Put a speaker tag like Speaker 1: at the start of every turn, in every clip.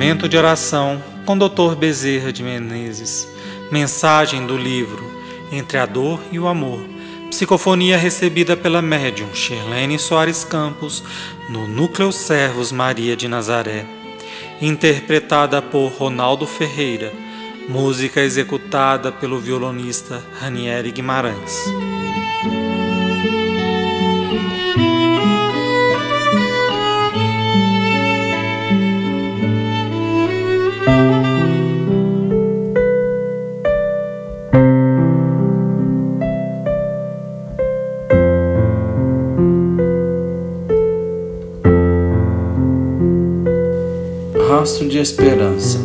Speaker 1: Momento de oração com Dr. Bezerra de Menezes. Mensagem do livro Entre a Dor e o Amor. Psicofonia recebida pela médium Shirlene Soares Campos no Núcleo Servos Maria de Nazaré. Interpretada por Ronaldo Ferreira. Música executada pelo violonista Ranieri Guimarães.
Speaker 2: Rastro de esperança.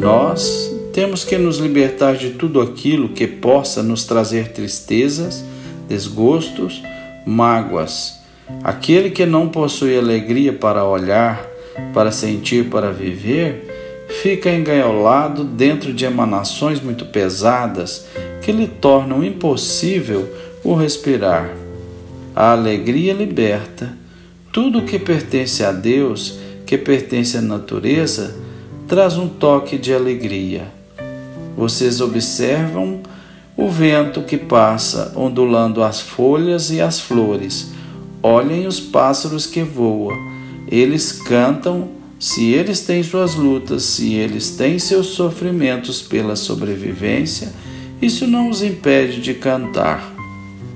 Speaker 2: Nós temos que nos libertar de tudo aquilo que possa nos trazer tristezas, desgostos, mágoas. Aquele que não possui alegria para olhar, para sentir, para viver, fica engaiolado dentro de emanações muito pesadas que lhe tornam impossível o respirar. A alegria liberta. Tudo o que pertence a Deus que pertence à natureza traz um toque de alegria. Vocês observam o vento que passa ondulando as folhas e as flores. Olhem os pássaros que voam. Eles cantam se eles têm suas lutas, se eles têm seus sofrimentos pela sobrevivência, isso não os impede de cantar.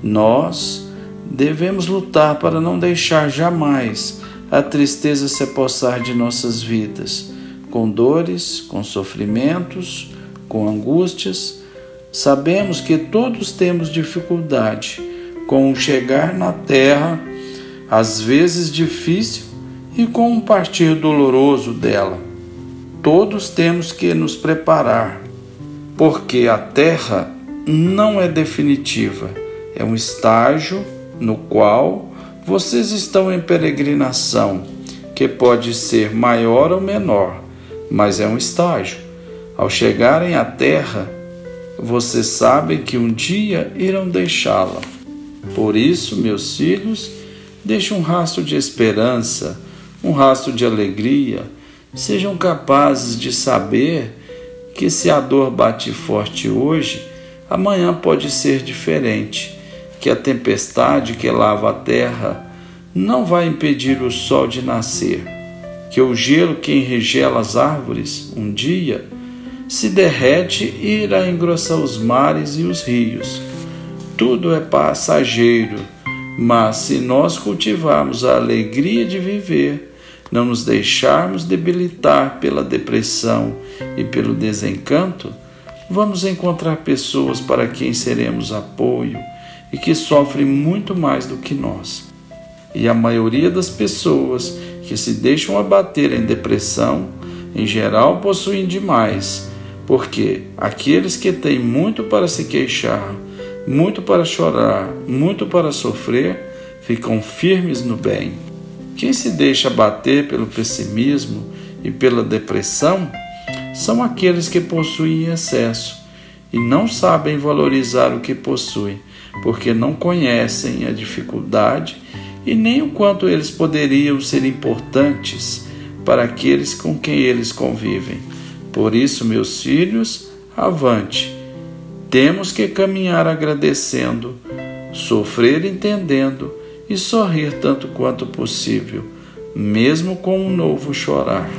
Speaker 2: Nós devemos lutar para não deixar jamais a tristeza se apossar de nossas vidas, com dores, com sofrimentos, com angústias. Sabemos que todos temos dificuldade com o chegar na terra, às vezes difícil, e com um partir doloroso dela. Todos temos que nos preparar, porque a terra não é definitiva, é um estágio no qual vocês estão em peregrinação, que pode ser maior ou menor, mas é um estágio. Ao chegarem à terra, vocês sabem que um dia irão deixá-la. Por isso, meus filhos, deixe um rastro de esperança, um rastro de alegria. Sejam capazes de saber que se a dor bate forte hoje, amanhã pode ser diferente que a tempestade que lava a terra não vai impedir o sol de nascer, que o gelo que enregela as árvores um dia se derrete e irá engrossar os mares e os rios. Tudo é passageiro, mas se nós cultivarmos a alegria de viver, não nos deixarmos debilitar pela depressão e pelo desencanto, vamos encontrar pessoas para quem seremos apoio e que sofrem muito mais do que nós. E a maioria das pessoas que se deixam abater em depressão, em geral, possuem demais, porque aqueles que têm muito para se queixar, muito para chorar, muito para sofrer, ficam firmes no bem. Quem se deixa abater pelo pessimismo e pela depressão são aqueles que possuem excesso e não sabem valorizar o que possuem porque não conhecem a dificuldade e nem o quanto eles poderiam ser importantes para aqueles com quem eles convivem. Por isso, meus filhos, avante. Temos que caminhar agradecendo, sofrer entendendo e sorrir tanto quanto possível, mesmo com um novo chorar.